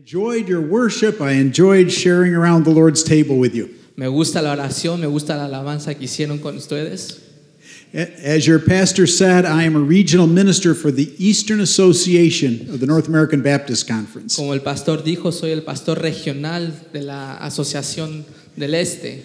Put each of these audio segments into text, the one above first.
enjoyed your worship. I enjoyed sharing around the Lord's table with you. Me gusta la oración, me gusta la alabanza que hicieron con ustedes. As your pastor said, I am a regional minister for the Eastern Association of the North American Baptist Conference. Como el pastor dijo, soy el pastor regional de la Asociación del Este.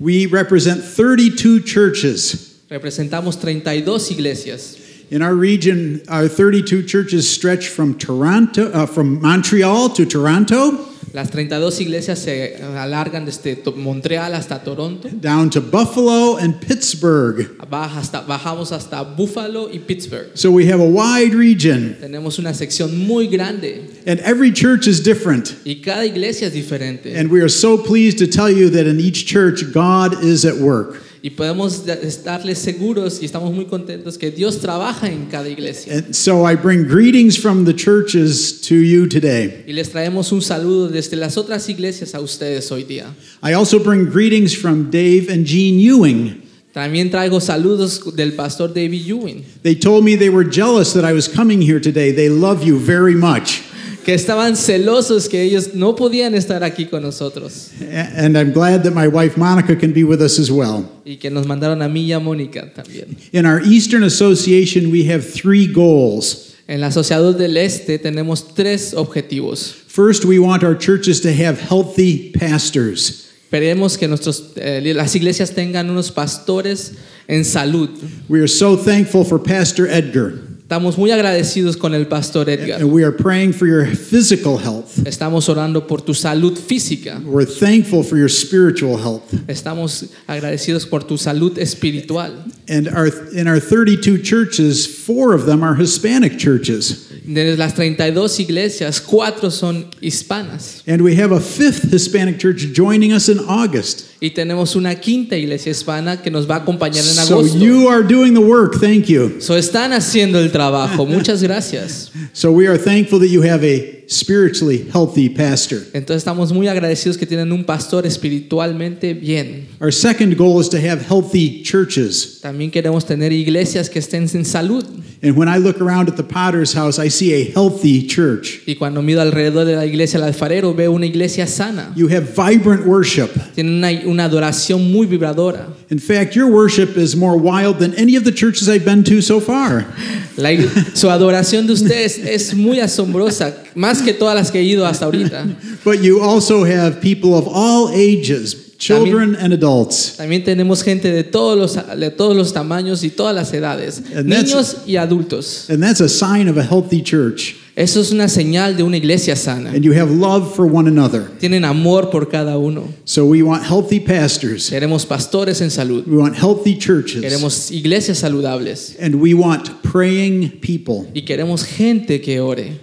We represent 32 churches. Representamos 32 iglesias. In our region, our 32 churches stretch from Toronto, uh, from Montreal to Toronto, Las 32 iglesias se alargan desde Montreal hasta Toronto. down to Buffalo and Pittsburgh. Baja hasta- bajamos hasta Buffalo y Pittsburgh. So we have a wide region, Tenemos una sección muy grande and every church is different. y cada iglesia es diferente. And we are so pleased to tell you that in each church, God is at work. Y podemos estarles seguros y estamos muy contentos que Dios trabaja en cada iglesia. And so I bring greetings from the churches to you today. Y les traemos un saludo desde las otras iglesias a ustedes hoy día. I also bring greetings from Dave and Jean Ewing. También traigo saludos del pastor David Ewing, They told me they were jealous that I was coming here today. They love you very much. Que estaban celosos que ellos no podían estar aquí con nosotros And I'm glad that my wife Monica can be with us as well. y que nos mandaron a mí y a Mónica también. In our Eastern Association, we have three goals. En la Asociación del Este tenemos tres objetivos. First, we want our churches to have healthy pastors. Queremos que nuestros, eh, las iglesias tengan unos pastores en salud. We are so thankful for Pastor Edgar, Estamos muy agradecidos con el pastor Edgar. and we are praying for your physical health. Estamos orando por tu salud física. We're thankful for your spiritual health. Estamos agradecidos por tu salud espiritual. And our, in our 32 churches, four of them are Hispanic churches. De las 32 iglesias, cuatro son hispanas. And we have a fifth Hispanic church joining us in August. Y tenemos una quinta iglesia hispana que nos va a acompañar en So agosto. you are doing the work. Thank you. So, están haciendo el trabajo. Muchas gracias. So we are thankful that you have a spiritually healthy pastor. Entonces estamos muy agradecidos que tienen un pastor espiritualmente bien. Our second goal is to have healthy churches. También queremos tener iglesias que estén en salud. And when I look around at the potter's house, I see a healthy church. Y cuando miro alrededor de la iglesia del alfarero, veo una iglesia sana. You have vibrant worship. Tienen una, una adoración muy vibradora. In fact, your worship is more wild than any of the churches I've been to so far. La su adoración de ustedes es muy asombrosa, más que todas las que he ido hasta ahorita. But you also have people of all ages, children and adults. También tenemos gente de todos los, de todos los tamaños y todas las edades, And niños y adultos. And that's a sign of a healthy church. Eso es una señal de una iglesia sana. And you have love for one another. Tienen amor por cada uno. So we want healthy pastors. Queremos pastores en salud. We want healthy churches. Queremos iglesias saludables. And we want praying people. Y queremos gente que ore.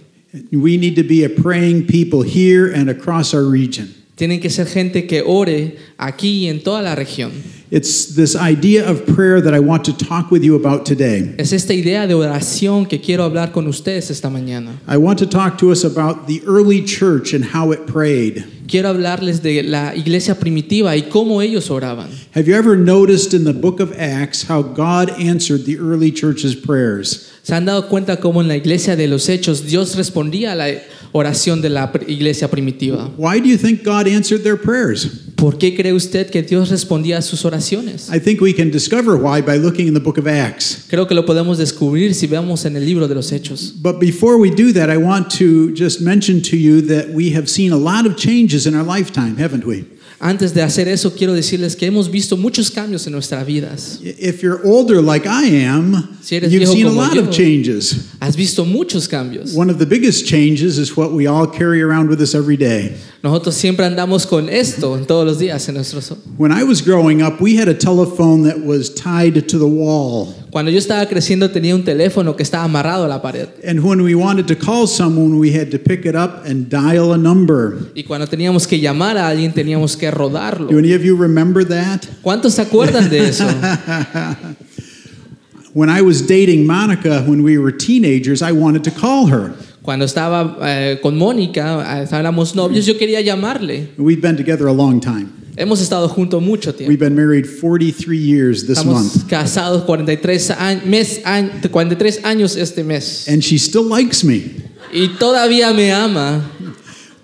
We need to be a praying people here and across our region. Tienen que ser gente que ore aquí y en toda la región. It's this idea of prayer that I want to talk with you about today. Es esta idea de oración que quiero hablar con ustedes esta mañana. I want to talk to us about the early church and how it prayed. Quiero hablarles de la iglesia primitiva y cómo ellos oraban. Have you ever noticed in the book of Acts how God answered the early church's prayers? ¿Se han dado cuenta cómo en la iglesia de los hechos Dios respondía a la oración de la iglesia primitiva? Why do you think God answered their prayers? ¿Por qué cree usted que Dios respondía a sus oraciones? I think we can discover why by looking in the book of Acts. Creo que lo podemos descubrir si vemos en el libro de los hechos. But before we do that, I want to just mention to you that we have seen a lot of changes in our lifetime, haven't we? Antes de hacer eso, quiero decirles que hemos visto muchos cambios en nuestras vidas. If you're older like I am, Si eres you've viejo seen a como lot yo. of changes. Has visto muchos cambios. One of the biggest changes is what we all carry around with us every day. Nosotros siempre andamos con esto todos los días en nuestros... When I was growing up, we had a telephone that was tied to the wall. Cuando yo estaba creciendo tenía un teléfono que estaba amarrado a la pared. And when we wanted to call someone, we had to pick it up and dial a number. Y cuando teníamos que llamar a alguien teníamos que rodarlo. Do any of you remember that? ¿Cuántos se acuerdan de eso? When I was dating Monica when we were teenagers, I wanted to call her. Cuando estaba eh, con Mónica, eh, éramos novios, yo quería llamarle. We've been together a long time. Hemos estado juntos mucho We've been married 43 years this month. Casados 43, años, mes, año- 43 años este mes. And she still likes me. Y todavía me ama.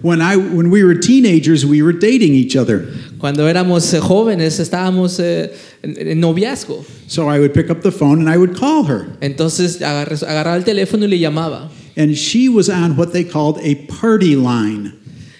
When I when we were teenagers, we were dating each other. Cuando éramos eh, jóvenes estábamos eh, en, en noviazgo. So I would pick up the phone and I would call her. Entonces agarraba el teléfono y le llamaba. And she was on what they called a party line.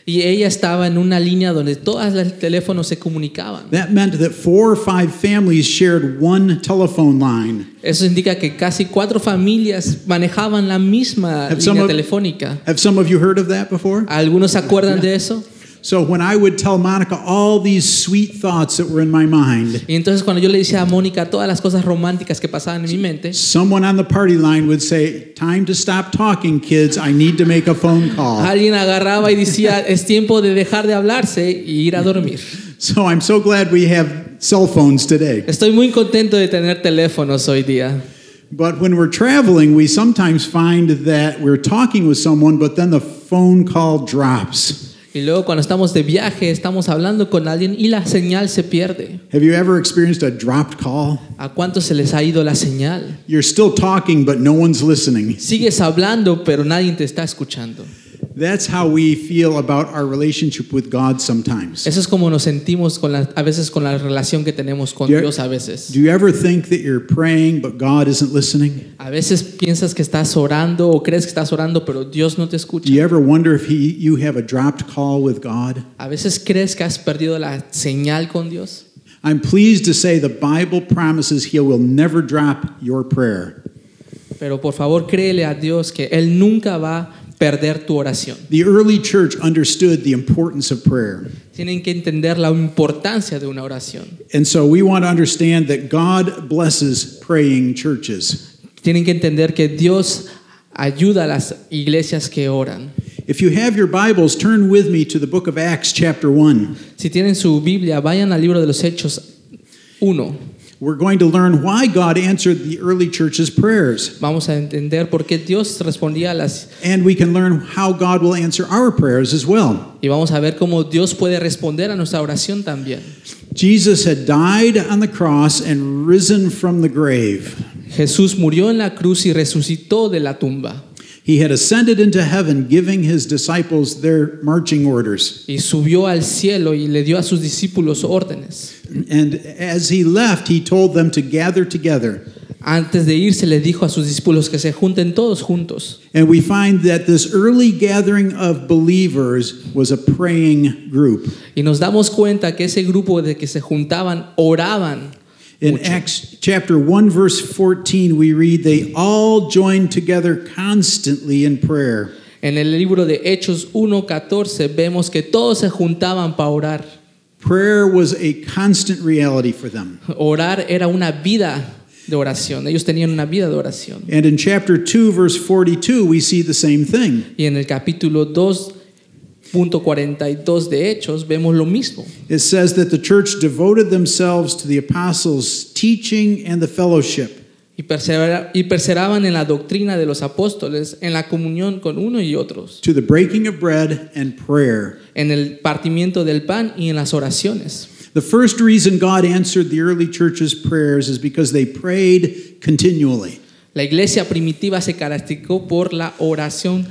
Y ella estaba en una línea donde todas las teléfonos se comunicaban. That meant that four or five families shared one telephone line. Eso indica que casi cuatro familias manejaban la misma Have some línea of- telefónica. Have some of you heard of that before? ¿Algunos se acuerdan de eso? So when I would tell Monica all these sweet thoughts that were in my mind, Y entonces cuando yo le decía a Mónica todas las cosas románticas que pasaban en mi mente, someone on the party line would say, Time to stop talking, kids. I need to make a phone call. alguien agarraba y decía, es tiempo de dejar de hablarse y ir a dormir. So I'm so glad we have cell phones today. Estoy muy contento de tener teléfonos hoy día. But when we're traveling, we sometimes find that we're talking with someone, but then the phone call drops. Y luego cuando estamos de viaje, estamos hablando con alguien y la señal se pierde. Have you ever experienced a dropped call? ¿A cuántos se les ha ido la señal? You're still talking, but no one's listening. Sigues hablando, pero nadie te está escuchando. That's how we feel about our relationship with God sometimes. Eso es como nos sentimos con la- a veces con la relación que tenemos con Yeah. Dios a veces. Do you ever think that you're praying, but God isn't listening? A veces piensas que estás orando o crees que estás orando, pero Dios no te Do escucha. you ever wonder if he, you have a dropped call with God? A veces crees que has perdido la señal con Dios. I'm pleased to say the Bible promises He will never drop your prayer. Pero por favor créele a Dios que Él nunca va perder tu oración. The early church understood the importance of prayer. Tienen que entender la importancia de una oración. And so we want to understand that God blesses praying churches. Tienen que entender que Dios ayuda a las iglesias que oran. If you have your Bibles, turn with me to the book of Acts, chapter 1. Si tienen su Biblia, vayan al libro de los Hechos 1. We're going to learn why God answered the early church's prayers. Vamos a entender por qué Dios respondía a las And we can learn how God will answer our prayers as well. y vamos a ver cómo Dios puede responder a nuestra oración también. Jesus had died on the cross and risen from the grave. Jesús murió en la cruz y resucitó de la tumba He had ascended into heaven, giving his disciples their marching orders. y subió al cielo y le dio a sus discípulos órdenes. And as he left, he told them to gather together. Antes de irse le dijo a sus discípulos que se junten todos juntos. And we find that this early gathering of believers was a praying group. Y nos damos cuenta que ese grupo de que se juntaban oraban. In. Acts chapter 1, verse 14, we read, They all joined together constantly in prayer. En el libro de Hechos 1:14 vemos que todos se juntaban para orar. Prayer was a constant reality for them. Orar era una vida de oración. Ellos tenían una vida de oración. And in chapter 2, verse 42, we see the same thing. Y en el capítulo 2.42 de Hechos vemos lo mismo. It says that the church devoted themselves to the apostles' teaching and the fellowship. Y, persevera- y perseveraban en la doctrina de los apóstoles, en la comunión con uno y otros, to the breaking of bread and prayer. en el partimiento del pan y en las oraciones. The first reason God answered the early church's prayers is because they prayed continually. La iglesia primitiva se caracterizó por la oración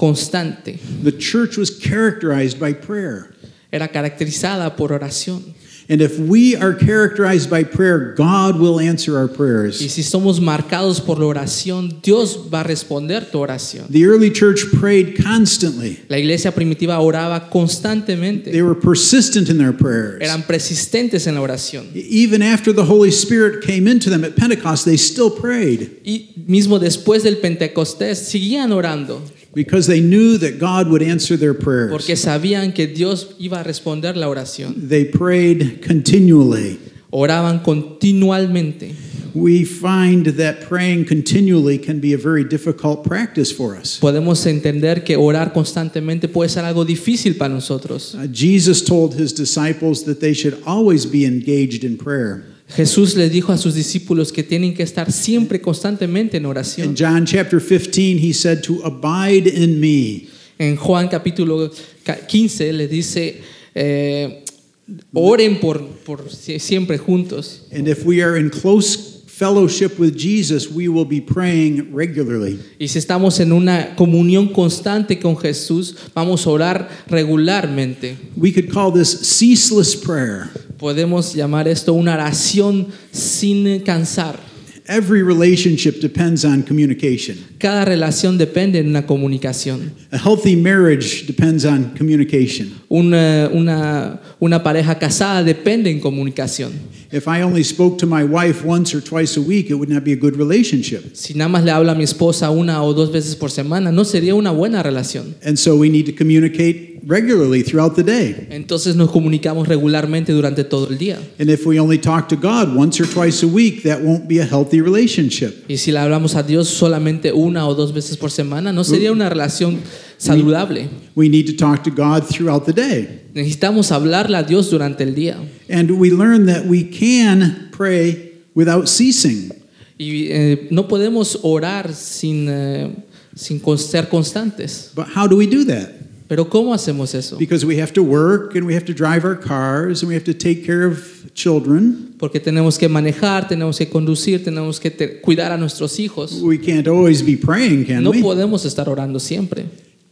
constante. The church was characterized by prayer. Era caracterizada por oración. And if we are characterized by prayer, God will answer our prayers. Y si somos marcados por la oración, Dios va a responder tu oración. The early church prayed constantly. La iglesia primitiva oraba constantemente. They were persistent in their prayers. Eran persistentes en la oración. Even after the Holy Spirit came into them at Pentecost, they still prayed Y mismo después del Pentecostés seguían orando because they knew that God would answer their prayers. porque sabían que Dios iba a responder la oración. They prayed continually. Oraban continuamente. We find that praying continually can be a very difficult practice for us. Podemos entender que orar constantemente puede ser algo difícil para nosotros. Uh, Jesus told his disciples that they should always be engaged in prayer. Jesús le dijo a sus discípulos que tienen que estar siempre constantemente en In oración. John chapter 15, he said to abide in me. En Juan capítulo ca- 15 le dice, eh, oren por, por sie- siempre juntos. And if we are in close fellowship with Jesus, we will be praying regularly. Y si estamos en una comunión constante con Jesús, vamos a orar regularmente. We could call this ceaseless prayer. Podemos llamar esto una oración sin cansar. Every relationship depends on communication. Cada relación depende de una comunicación. A healthy marriage depends on communication. Una, una, una pareja casada depende en comunicación. If I only spoke to my wife once or twice a week, it would not be a good relationship. Si nada más le hablo a mi esposa una o dos veces por semana, no sería una buena relación. And so we need to communicate regularly throughout the day. Entonces nos comunicamos regularmente durante todo el día. And if we only talk to God once or twice a week, that won't be a healthy relationship. Y si le hablamos a Dios solamente una o dos veces por semana, no sería una relación saludable. We need to talk to God throughout the day. Necesitamos hablarle a Dios durante el día. And we learn that we can pray without ceasing. Y eh, no podemos orar sin, eh, sin ser constantes. But how do we do that? Pero ¿cómo hacemos eso? Because we have to work and we have to drive our cars and we have to take care of children. Porque tenemos que manejar, tenemos que conducir, tenemos que te- cuidar a nuestros hijos. We can't always be praying, can No we? podemos estar orando siempre.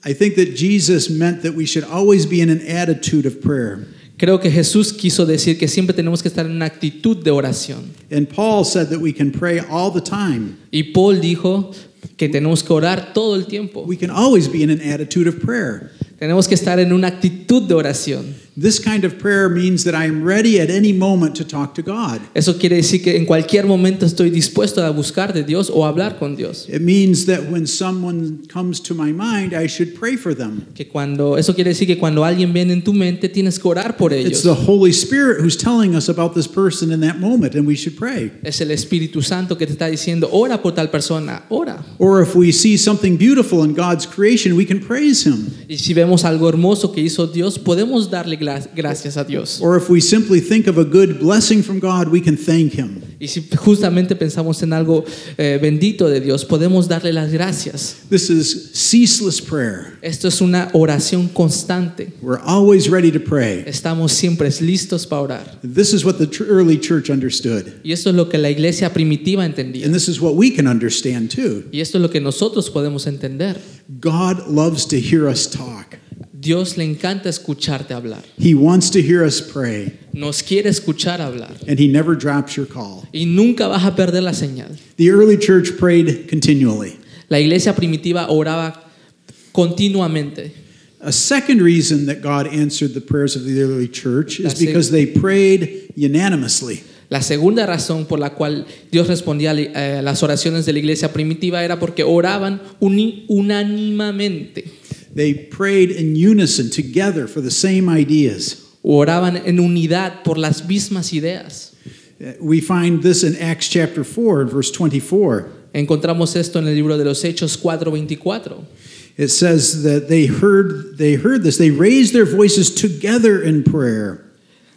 I think that Jesus meant that we should always be in an attitude of prayer. Creo que Jesús quiso decir que siempre tenemos que estar en una actitud de oración. And Paul said that we can pray all the time. Y Paul dijo que tenemos que orar todo el tiempo. We can always be in an attitude of prayer. Tenemos que estar en una actitud de oración. This kind of prayer means that I am ready at any moment to talk to God. Eso quiere decir que en cualquier momento estoy dispuesto a buscar de Dios o hablar con Dios. It means that when someone comes to my mind, I should pray for them. Que cuando eso quiere decir que cuando alguien viene en tu mente tienes que orar por ellos. It's the Holy Spirit who's telling us about this person in that moment, and we should pray. Es el Espíritu Santo que te está diciendo, ora por tal persona, ora. Or if we see something beautiful in God's creation, we can praise Him. Y si vemos algo hermoso que hizo Dios, podemos darle gracias a Dios. Or if we simply think of a good blessing from God, we can thank Him. Y si justamente pensamos en algo eh, bendito de Dios, podemos darle las gracias. This is ceaseless prayer. Esto es una oración constante. We're always ready to pray. Estamos siempre listos para orar. This is what the early church understood. Y esto es lo que la iglesia primitiva entendía. And this is what we can understand too. Y esto es lo que nosotros podemos entender. God loves to hear us talk, Dios le encanta escucharte hablar. He wants to hear us pray, Nos quiere escuchar hablar. and He never drops your call. Y nunca vas a perder la señal. The early church prayed continually. La iglesia primitiva oraba continuamente. A second reason that God answered the prayers of the early church is because they prayed unanimously. La segunda razón por la cual Dios respondía a a las oraciones de la iglesia primitiva era porque oraban unánimamente. They prayed in unison together for the same ideas. Oraban en unidad por las mismas ideas. We find this in Acts chapter 4 verse 24. Encontramos esto en el libro de los Hechos 4:24. It says that they heard they heard this. They raised their voices together in prayer.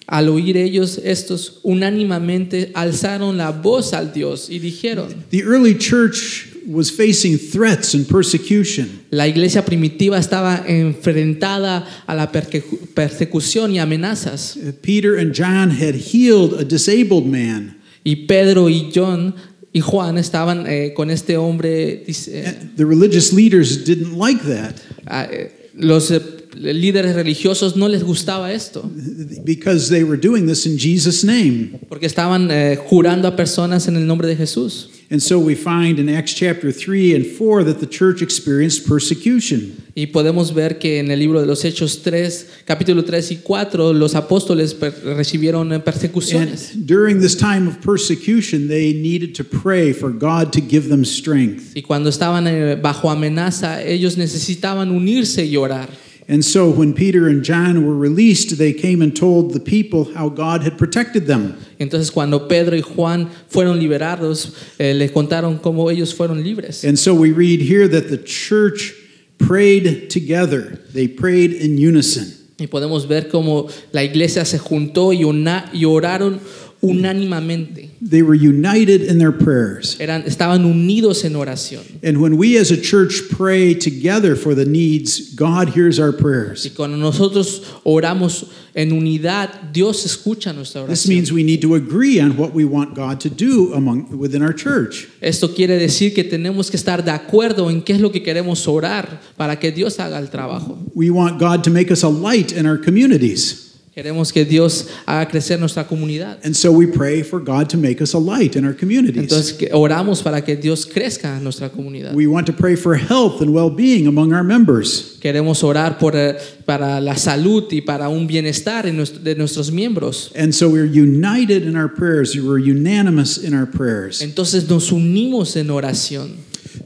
Al oír ellos estos unánimemente alzaron la voz al Dios y dijeron, The early church was facing threats and persecution. la iglesia primitiva estaba enfrentada a la persecución y amenazas. Uh, Peter and John had healed a disabled man. Y Pedro y John y Juan estaban eh, con este hombre, And The religious leaders didn't like that eh, los eh, líderes religiosos no les gustaba esto, because they were doing this in Jesus' name. porque estaban eh, jurando a personas en el nombre de Jesús. And so we find in Acts chapter 3 and 4 that the church experienced persecution. Y podemos ver que en el libro de los Hechos 3, capítulo 3 y 4, los apóstoles recibieron eh, And persecuciones. during this time of persecution, they needed to pray for God to give them strength. Y cuando estaban eh, bajo amenaza, ellos necesitaban unirse y orar. And so when Peter and John were released, they came and told the people how God had protected them. Entonces cuando Pedro y Juan fueron liberados, eh, les contaron cómo ellos fueron libres. And so we read here that the church prayed together, they prayed in unison. Y podemos ver cómo la iglesia se juntó y, una- y oraron unánimamente. They were united in their prayers. Eran, estaban unidos en oración. And when we as a church pray together for the needs, God hears our prayers. Y cuando nosotros oramos en unidad, Dios escucha nuestra This oración. means we need to agree on what we want God to do among within our church. Esto quiere decir que tenemos que estar de acuerdo en qué es lo que queremos orar para que Dios haga el trabajo. We want God to make us a light in our communities. Queremos que Dios haga crecer nuestra comunidad. And so we pray for God to make us a light in our communities. Entonces oramos para que Dios crezca en nuestra comunidad. We want to pray for health and well-being among our members. Queremos orar por, eh, para la salud y para un bienestar en nuestro- de nuestros miembros. And so we're united in our prayers. We're unanimous in our prayers. Entonces nos unimos en oración.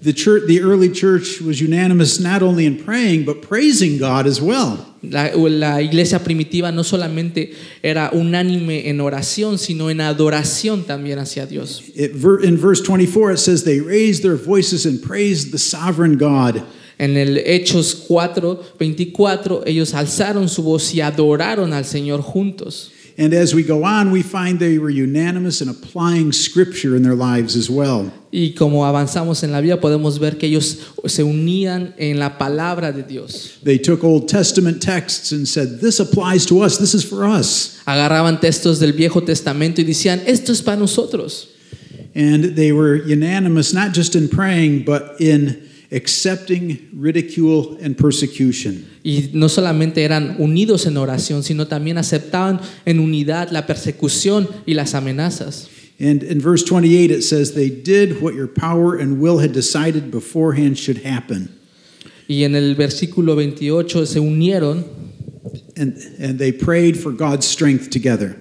The church, the early church was unanimous not only in praying but praising God as well. La, la iglesia primitiva no solamente era unánime en oración, sino en adoración también hacia Dios. In verse 24 it says they raised their voices and praised the sovereign God. En el Hechos 4, 24, ellos alzaron su voz y adoraron al Señor juntos. And as we go on, we find they were unanimous in applying scripture in their lives as well. Y como avanzamos en la vida, podemos ver que ellos se unían en la palabra de Dios. They took Old Testament texts and said, This applies to us, this is for us. Agarraban textos del Viejo Testamento y decían, esto es para nosotros. And they were unanimous not just in praying, but in accepting ridicule and persecution. Y no solamente eran unidos en oración, sino también aceptaban en unidad la persecución y las amenazas. And in verse 28, it says, They did what your power and will had decided beforehand should happen. Y en el versículo 28 se unieron And, and they prayed for God's strength together.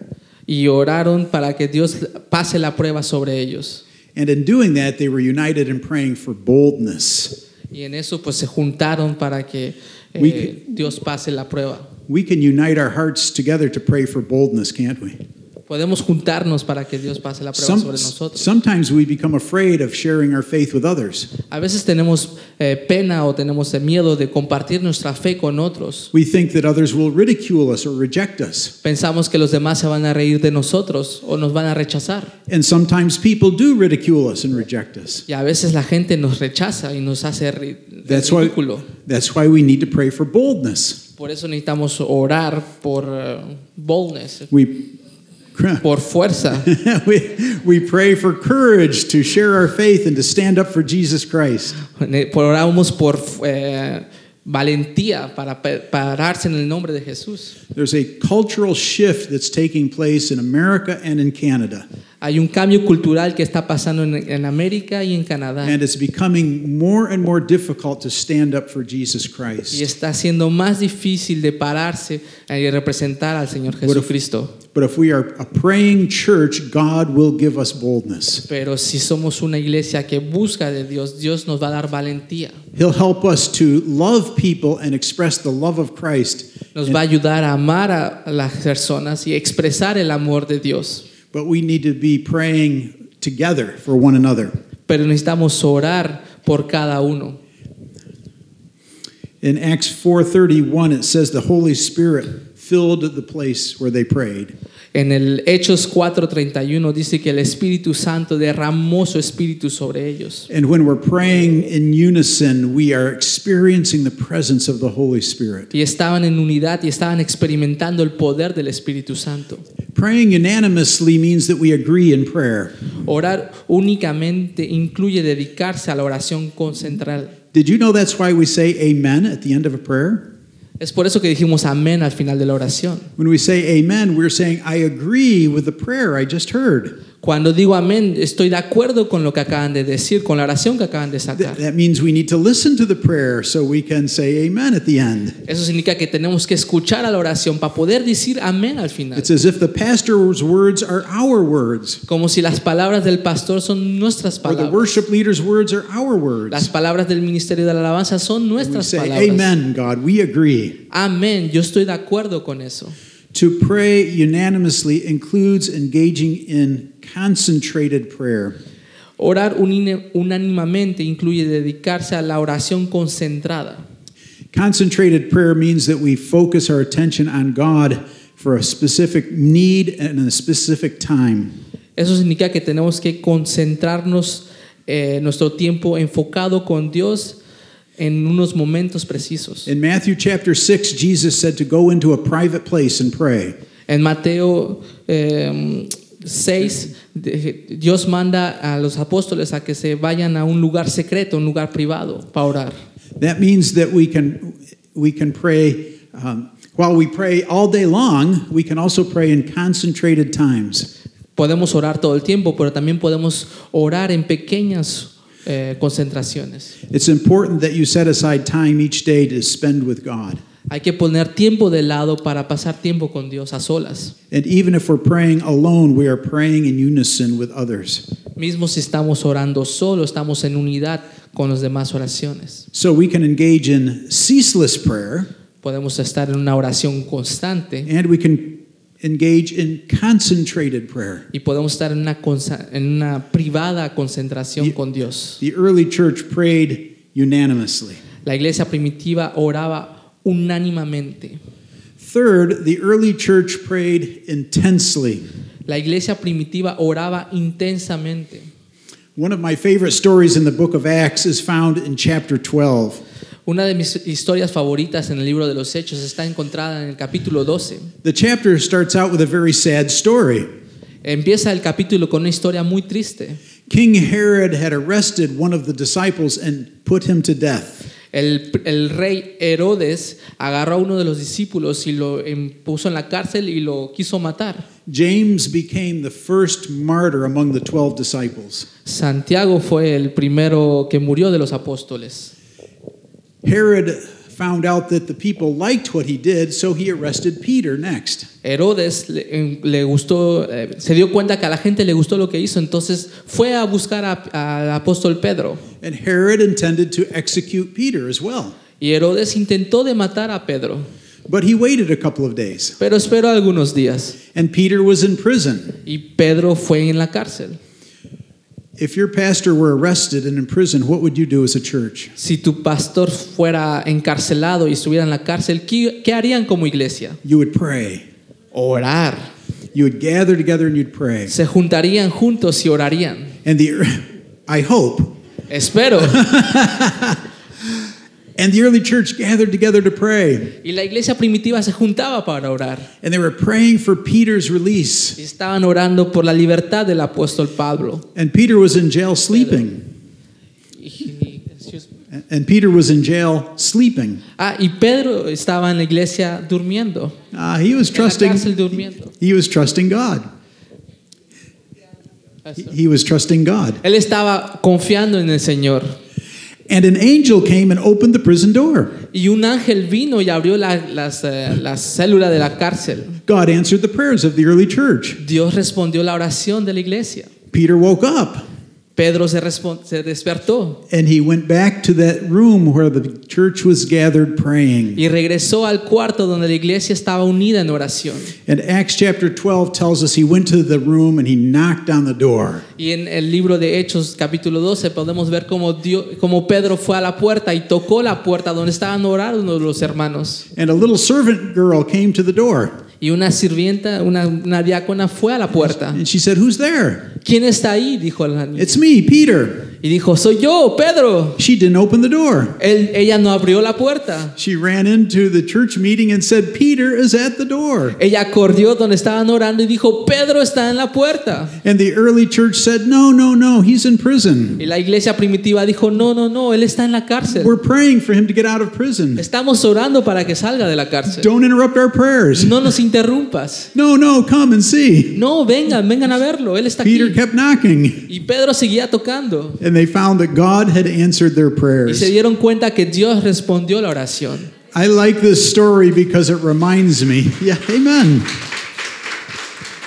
y oraron para que Dios pase la prueba sobre ellos. And in doing that, they were united in praying for boldness. Y en eso pues se juntaron para que eh, We- Dios pase la prueba. We can unite our hearts together to pray for boldness, can't we? Podemos juntarnos para que Dios pase la prueba Some, sobre nosotros. sometimes we become afraid of sharing our faith with others. A veces tenemos eh, pena o tenemos miedo de compartir nuestra fe con otros. We think that others will ridicule us or reject us. Pensamos que los demás se van a reír de nosotros o nos van a rechazar. And sometimes people do ridicule us and reject us. Y a veces la gente nos rechaza y nos hace ri- That's why, ridículo. that's why we need to pray for boldness. Por eso necesitamos orar por eh, boldness, We, por fuerza. we, we pray for courage to share our faith and to stand up for Jesus Christ. Oramos por eh, valentía para pararse en el nombre de Jesús. There's a cultural shift that's taking place in America and in Canada. Hay un cambio cultural que está pasando en, en América y en Canadá. And it's becoming more and more difficult to stand up for Jesus Y Christ. está siendo más difícil de pararse y representar al Señor Jesucristo. But if we are a praying church, God will give us boldness. Pero si somos una iglesia que busca de Dios, Dios nos va a dar valentía. He'll help us to love people and express the love of Christ. Nos va a ayudar a amar a las personas y expresar el amor de Dios. But we need to be praying together for one another. Pero necesitamos orar por cada uno. In Acts 4:31 it says the Holy Spirit filled the place where they prayed. En el Hechos 4:31 dice que el Espíritu Santo derramó su espíritu sobre ellos. And when we're praying in unison, we are experiencing the presence of the Holy Spirit. Y estaban en unidad y estaban experimentando el poder del Espíritu Santo. Praying unanimously means that we agree in prayer. Orar únicamente incluye dedicarse a la oración concentral. Did you know that's why we say amen at the end of a prayer? Es por eso que dijimos amén al final de la oración. When we say amen, we're saying I agree with the prayer I just heard. Cuando digo amén, estoy de acuerdo con lo que acaban de decir, con la oración que acaban de sacar. that means we need to listen to the prayer so we can say amen at the end. Eso significa que tenemos que escuchar a la oración para poder decir amén al final. It's as if the pastor's words are our words, Como si las palabras del pastor son nuestras or the palabras. worship leader's words are our Las words. palabras del ministerio de la alabanza son We nuestras say, palabras. Amen, God, we agree. Amén, yo estoy de acuerdo con eso. To pray unanimously includes engaging in concentrated prayer. Orar unánimamente incluye dedicarse a la oración concentrada. Concentrated prayer means that we focus our attention on God for a specific need and a specific time. Eso significa que tenemos que concentrarnos eh, nuestro tiempo enfocado con Dios en unos momentos precisos. In Matthew chapter 6, Jesus said to go into a private place and pray. En Mateo eh, 6, de- Dios manda a los apóstoles a que se vayan a un lugar secreto, un lugar privado, para orar. That means that we can, we can pray, um, while we pray all day long, we can also pray in concentrated times. Podemos orar todo el tiempo, pero también podemos orar en pequeñas eh, concentraciones. It's important that you set aside time each day to spend with God. Hay que poner tiempo de lado para pasar tiempo con Dios a solas. And even if we're praying alone, we are praying in unison with others. Mismo si estamos orando solo, estamos en unidad con las demás oraciones. So we can engage in ceaseless prayer Podemos estar en una oración constante and we can engage in concentrated prayer. y podemos estar en una, en una privada concentración Y- con Dios. The early church prayed unanimously. La iglesia primitiva oraba unánimamente. Third, the early church prayed intensely. La iglesia primitiva oraba intensamente. One of my favorite stories in the book of Acts is found in chapter 12. Una de mis historias favoritas en el libro de los Hechos está encontrada en el capítulo 12. The chapter starts out with a very sad story. Empieza el capítulo con una historia muy triste. King Herod had arrested one of the disciples and put him to death. El, el rey Herodes agarró a uno de los discípulos y lo puso en la cárcel y lo quiso matar. James became the first martyr among the 12 disciples. Santiago fue el primero que murió de los apóstoles. Herod found out that the people liked what he did, so he arrested Peter next. Herodes le, le gustó, eh, se dio cuenta que a la gente le gustó lo que hizo, entonces fue a buscar al apóstol Pedro. And Herod intended to execute Peter as well. Y Herodes intentó de matar a Pedro, But he waited a couple of days, pero esperó algunos días and Peter was in prison. y Pedro fue en la cárcel. If your pastor were arrested and in prison, what would you do as a church? Si tu pastor fuera encarcelado y estuviera en la cárcel, ¿qué, qué harían como iglesia? You would pray. Orar. You would gather together and you'd pray. Se juntarían juntos y orarían. And the I hope Espero. and the early church gathered together to pray. Y la iglesia primitiva se juntaba para orar. And they were praying for Peter's release. Y estaban orando por la libertad del apóstol Pablo. And Peter was in jail sleeping. And Peter was in jail sleeping. Ah, y Pedro estaba en la iglesia durmiendo. Uh, he was En la cárcel trusting. durmiendo. He was trusting God. He was trusting God. Él estaba confiando en el Señor. And an angel came and opened the prison door. Y un ángel vino y abrió la, las, eh, la célula de la cárcel. God answered the prayers of the early church. Dios respondió la oración de la iglesia. Peter woke up Pedro se, se despertó and he went back to that room where the church was gathered praying. y regresó al cuarto donde la iglesia estaba unida en oración. And Acts chapter 12 tells us he went to the room and he knocked on the door. Y en el libro de Hechos capítulo 12 podemos ver cómo, Dios, cómo Pedro fue a la puerta y tocó la puerta donde estaban orando los hermanos. And a little servant girl came to the door. Y una sirvienta, una, una diácona fue a la puerta. And she said, Who's there? ¿Quién está ahí? Dijo la niña. It's me, Peter. Y dijo, soy yo, Pedro. She didn't open the door. Él- ella no abrió la puerta. She ran into the church meeting and said, Peter is at the door. Ella corrió donde estaban orando y dijo, Pedro está en la puerta. And the early church said, No, no, no, he's in prison. Y la iglesia primitiva dijo, no, no, no, él está en la cárcel. We're praying for him to get out of prison. Estamos orando para que salga de la cárcel. Don't interrupt our prayers. No nos interrumpas. No, no, come and see. No, vengan, vengan a verlo. Él está Peter aquí. kept knocking. Y Pedro seguía tocando. And they found that God had answered their Y prayers. se dieron cuenta que Dios respondió la oración. I like this story because it reminds me. Yeah, amen.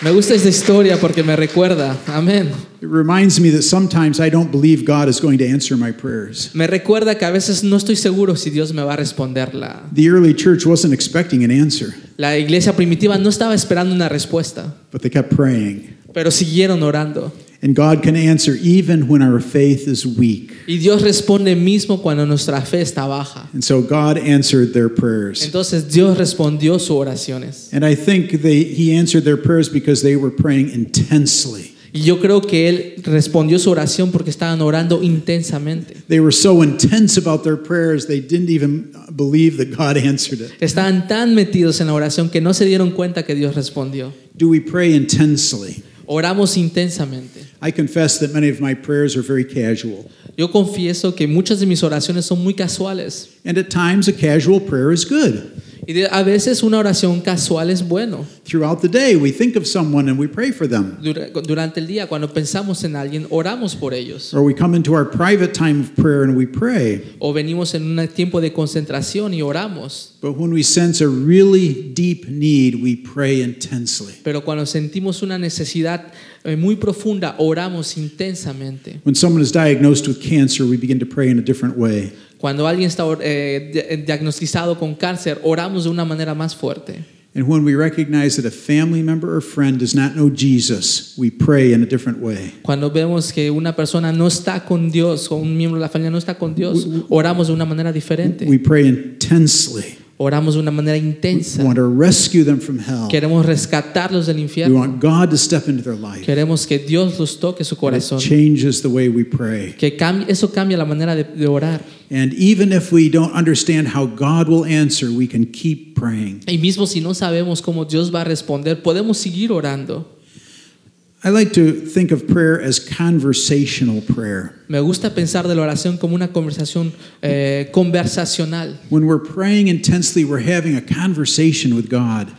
Me gusta esta historia porque me recuerda, amén. It reminds me that sometimes I don't believe God is going to answer my prayers. Me recuerda que a veces no estoy seguro si Dios me va a responder. La, The early church wasn't expecting an answer, la iglesia primitiva no estaba esperando una respuesta, but they kept praying. pero siguieron orando. And God can answer even when our faith is weak. Y Dios responde mismo cuando nuestra fe está baja. And so God answered their prayers. Entonces Dios respondió sus oraciones. And I think they, He answered their prayers because they were praying intensely. Y yo creo que Él respondió su oración porque estaban orando intensamente. They were so intense about their prayers, they didn't even believe that God answered it. Estaban tan metidos en la oración que no se dieron cuenta que Dios respondió. Do we pray intensely? Oramos intensamente. I confess that many of my prayers are very casual. Yo confieso que muchas de mis oraciones son muy casuales. And at times, a casual prayer is good. Y a veces una oración casual es bueno. Throughout the day, we think of someone and we pray for them. Dura- Durante el día, cuando pensamos en alguien, oramos por ellos. Or we come into our private time of prayer and we pray. O venimos en un tiempo de concentración y oramos. But when we sense a really deep need, we pray intensely. Pero cuando sentimos una necesidad eh, muy profunda, oramos intensamente. When someone is diagnosed with cancer, we begin to pray in a different way. Cuando alguien está eh, di- diagnosticado con cáncer, oramos de una manera más fuerte. And when we recognize that a family member or friend does not know Jesus, we pray in a different way. Cuando vemos que una persona no está con Dios o un miembro de la familia no está con Dios, oramos de una manera diferente. We pray intensely. Oramos de una manera We intensa. want to rescue them from hell. Queremos rescatarlos del We infierno. want God to step into their life. Queremos que Dios los toque su It corazón. changes the way we pray. Que cambie, eso cambia la manera de, de orar. And even if we don't understand how God will answer, we can keep praying. Y mismo si no sabemos cómo Dios va a responder, podemos seguir orando. I like to think of prayer as conversational prayer. Me gusta pensar de la oración como una conversación eh, conversacional. When we're praying intensely, we're having a conversation with God.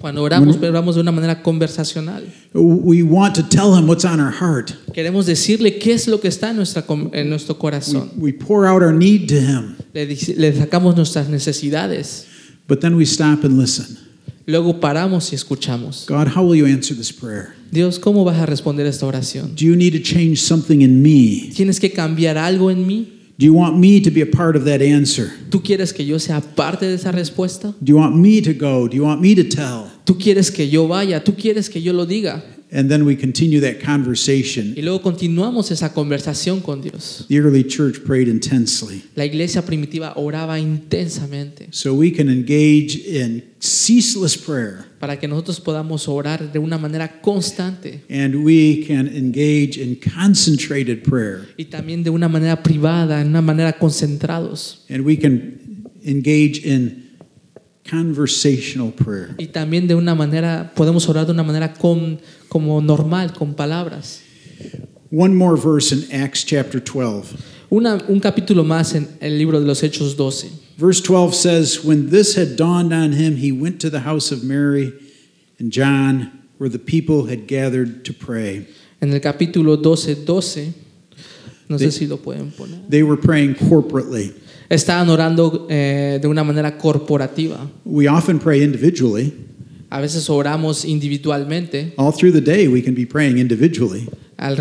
Cuando oramos, oramos de una manera conversacional. We want to tell Him what's on our heart. Queremos decirle qué es lo que está en, nuestra, en nuestro corazón. we pour out our need to Him, Le, le sacamos nuestras necesidades. but then we stop and listen. Luego paramos y escuchamos. God, how will you answer this prayer? Dios, ¿cómo vas a responder esta oración? Do you need to change something in me? ¿Tienes que cambiar algo en mí? Do you want me to be a part of that answer? ¿Tú quieres que yo sea parte de esa respuesta? Do you want me to go? Do you want me to tell? ¿Tú quieres que yo vaya? ¿Tú quieres que yo lo diga? And then we continue that conversation. Y luego continuamos esa conversación con Dios. The early church prayed intensely. La iglesia primitiva oraba intensamente So we can engage in ceaseless prayer para que nosotros podamos orar de una manera constante and we can engage in concentrated prayer y también de una manera privada, en una manera concentrados. and we can engage in conversational prayer. Y también de una manera, podemos orar de una manera con, como normal, con palabras. One more verse in Acts chapter 12. Una- un capítulo más en el libro de los Hechos 12. Verse 12 says, When this had dawned on him, he went to the house of Mary and John, where the people had gathered to pray. En el capítulo 12, 12, no sé si lo pueden poner. They were praying corporately. Estaban orando eh, de una manera corporativa. We often pray individually. A veces oramos individualmente. All through the day, we can be praying individually. Al-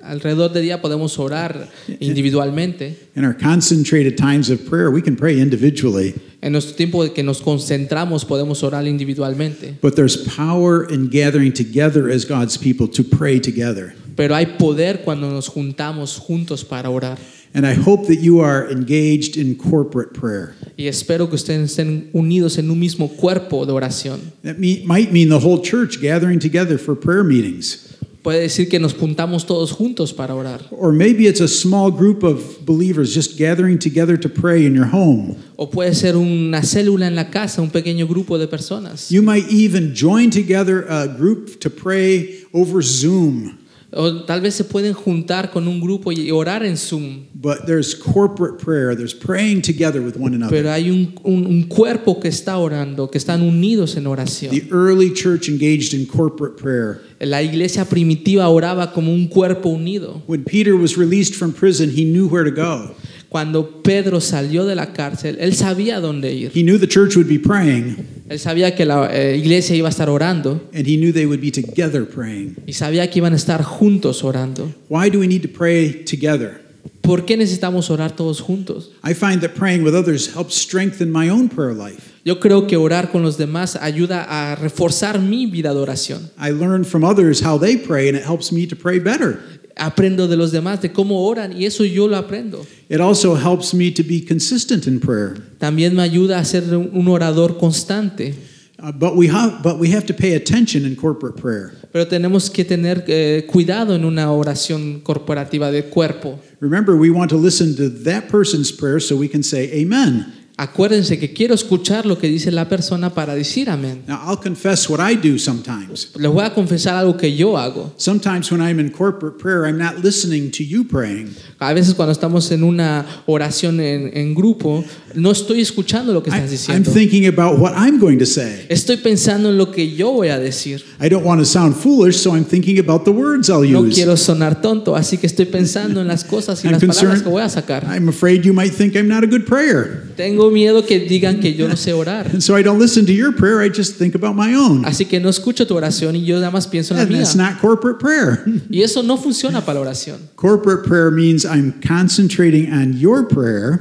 alrededor del día podemos orar individualmente. In our concentrated times of prayer, we can pray individually. En nuestro tiempo de que nos concentramos podemos orar individualmente. But there's power in gathering together as God's people to pray together. Pero hay poder cuando nos juntamos juntos para orar. And I hope that you are engaged in corporate prayer. Y espero que ustedes estén unidos en un mismo cuerpo de oración. That me- might mean the whole church gathering together for prayer meetings. Puede decir que nos juntamos todos juntos para orar. Or maybe it's a small group of believers just gathering together to pray in your home. O puede ser una célula en la casa, un pequeño grupo de personas. You might even join together a group to pray over Zoom. O tal vez se pueden juntar con un grupo y orar en Zoom. But there's corporate prayer, there's praying together with one another. Pero hay un, un- un cuerpo que está orando, que están unidos en oración. The early church engaged in corporate prayer. La iglesia primitiva oraba como un cuerpo unido. When Peter was released from prison, he knew where to go. Cuando Pedro salió de la cárcel, él sabía dónde ir. He knew the church would be praying, Él sabía que la eh, iglesia iba a estar orando and he knew they would be together praying. y sabía que iban a estar juntos orando. Why do we need to pray together? ¿Por qué necesitamos orar todos juntos? I find that praying with others helps strengthen my own prayer life. Yo creo que orar con los demás ayuda a reforzar mi vida de oración. I learn from others how they pray, and it helps me to pray better. Aprendo de los demás de cómo oran y eso yo lo aprendo. It also helps me to be consistent in prayer. También me ayuda a ser un orador constante. Uh, but we have, but we have to pay attention in corporate prayer. Pero tenemos que tener eh, cuidado en una oración corporativa de cuerpo. Remember, we want to listen to that person's prayer so we can say Amen. Acuérdense que quiero escuchar lo que dice la persona para decir amén. Now, I'll confess what I do sometimes. Les voy a confesar algo que yo hago. Sometimes when I'm in corporate prayer, I'm not listening to you praying. A veces cuando estamos en una oración en, en grupo, no estoy escuchando lo que estás I'm diciendo. thinking about what I'm going to say. Estoy pensando en lo que yo voy a decir. I don't want to sound foolish, so I'm thinking about the words I'll No quiero sonar tonto, así que estoy pensando en las cosas y I'm las palabras que voy a sacar. I'm afraid you might think I'm not a good prayer. Tengo miedo que digan que yo no sé orar. And so I don't listen to your prayer, I just think about my own. Así que no escucho tu oración y yo nada más pienso en la mía. that's not corporate prayer. Y eso no funciona para la oración. corporate prayer means I'm concentrating on your prayer,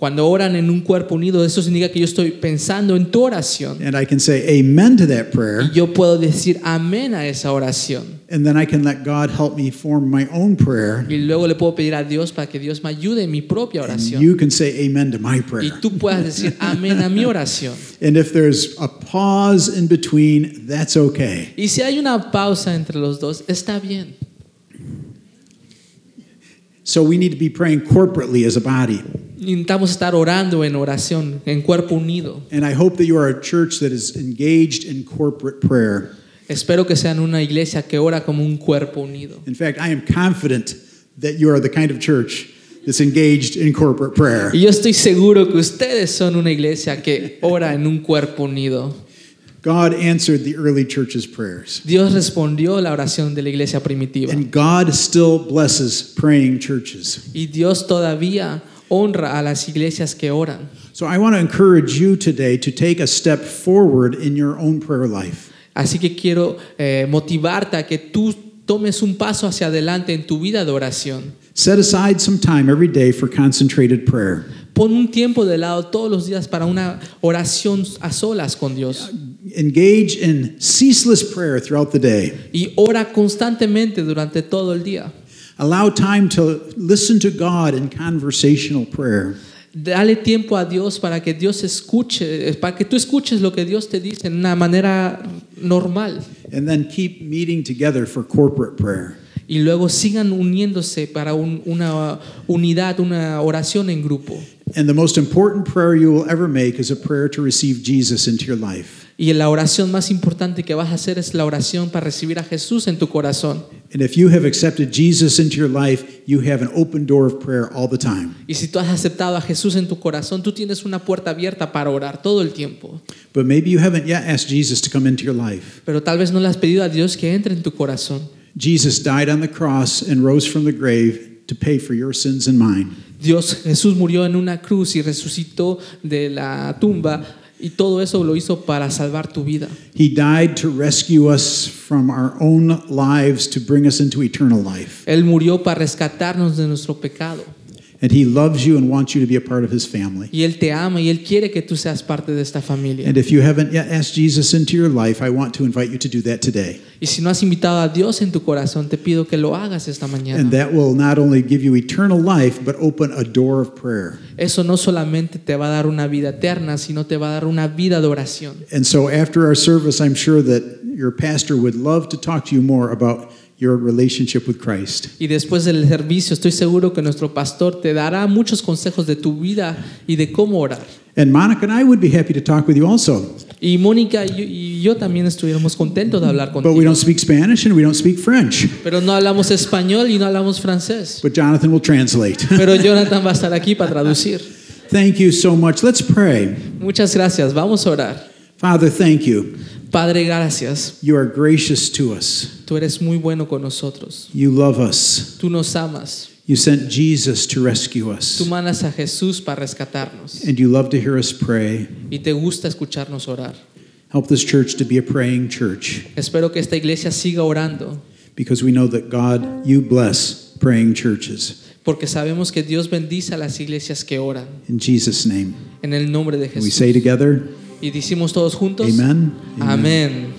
Cuando oran en un cuerpo unido, eso significa que yo estoy pensando en tu oración and I can say amen to that prayer, y yo puedo decir amén a esa oración. and then I can let God help me form my own prayer, Y luego le puedo pedir a Dios para que Dios me ayude en mi propia and oración. you can say amen to my Y prayer. tú puedas decir amén a mi oración. And if there's a pause in between, that's okay. Y si hay una pausa entre los dos, está bien. So we need to be praying corporately as a body. Intentamos estar orando en oración, en cuerpo unido. And I hope that you are a church that is engaged in corporate prayer. Espero que sean una iglesia que ora como un cuerpo unido. In fact, I am confident that you are the kind of church that's engaged in corporate prayer. Y yo estoy seguro que ustedes son una iglesia que ora en un cuerpo unido. God answered the early church's prayers. Dios respondió la oración de la iglesia primitiva. And God still blesses praying churches. Y Dios todavía honra a las iglesias que oran. So I want to encourage you today to take a step forward in your own prayer life. Así que quiero eh, motivarte a que tú tomes un paso hacia adelante en tu vida de oración. Set aside some time every day for concentrated prayer. Pon un tiempo de lado todos los días para una oración a solas con Dios. Engage in ceaseless prayer throughout the day. Y ora constantemente durante todo el día. Allow time to listen to God in conversational prayer. Dale tiempo a Dios para que Dios escuche, eh, para que tú escuches lo que Dios te dice en una manera normal. And then keep meeting together for corporate prayer. Y luego sigan uniéndose para un- una unidad, una oración en grupo. And the most important prayer you will ever make is a prayer to receive Jesus into your life. Y la oración más importante que vas a hacer es la oración para recibir a Jesús en tu corazón. And if you have accepted Jesus into your life, you have an open door of prayer all the time. Y si tú has aceptado a Jesús en tu corazón, tú tienes una puerta abierta para orar todo el tiempo. But maybe you haven't yet asked Jesus to come into your life. Pero tal vez no le has pedido a Dios que entre en tu corazón. Jesus died on the cross and rose from the grave to pay for your sins and mine. Dios, Jesús murió en una cruz y resucitó de la tumba y todo eso lo hizo para salvar tu vida. He died to rescue us from our own lives to bring us into eternal life. Él murió para rescatarnos de nuestro pecado. And he loves you and wants you to be a part of his family. Y Él te ama y Él quiere que tú seas parte de esta familia. And if you haven't yet asked Jesus into your life, I want to invite you to do that today. Y si no has invitado a Dios en tu corazón, te pido que lo hagas esta And that will not only give you eternal life, but open a door of prayer. Eso no solamente te va a dar una vida eterna, sino te va a dar una vida de oración. And so after our service, I'm sure that your pastor would love to talk to you more about your relationship with Christ. Y después del servicio, estoy seguro que nuestro pastor te dará muchos consejos de tu vida y de cómo orar. And Monica and I would be happy to talk with you also. Y Mónica y yo, también estuviéramos contentos de hablar But we contigo. don't speak Spanish and we don't speak French. Pero no hablamos español y no hablamos francés. But Jonathan will translate. Pero Jonathan va a estar aquí para traducir. thank you so much. Let's pray. Muchas gracias. Vamos a orar. Father, thank you. Padre, gracias. You are gracious to us. Tú eres muy bueno con nosotros. You love us. Tú nos amas. You sent Jesus to rescue Tú us. mandas a Jesús para rescatarnos. And you love to hear us pray. Y te gusta escucharnos orar. Help this church to be a praying church Espero que esta iglesia siga orando. because we know that God, you bless praying churches. porque sabemos que Dios bendice a las iglesias que oran. In Jesus' name. En el nombre de And we say together, Y decimos todos juntos. Amen. Amén.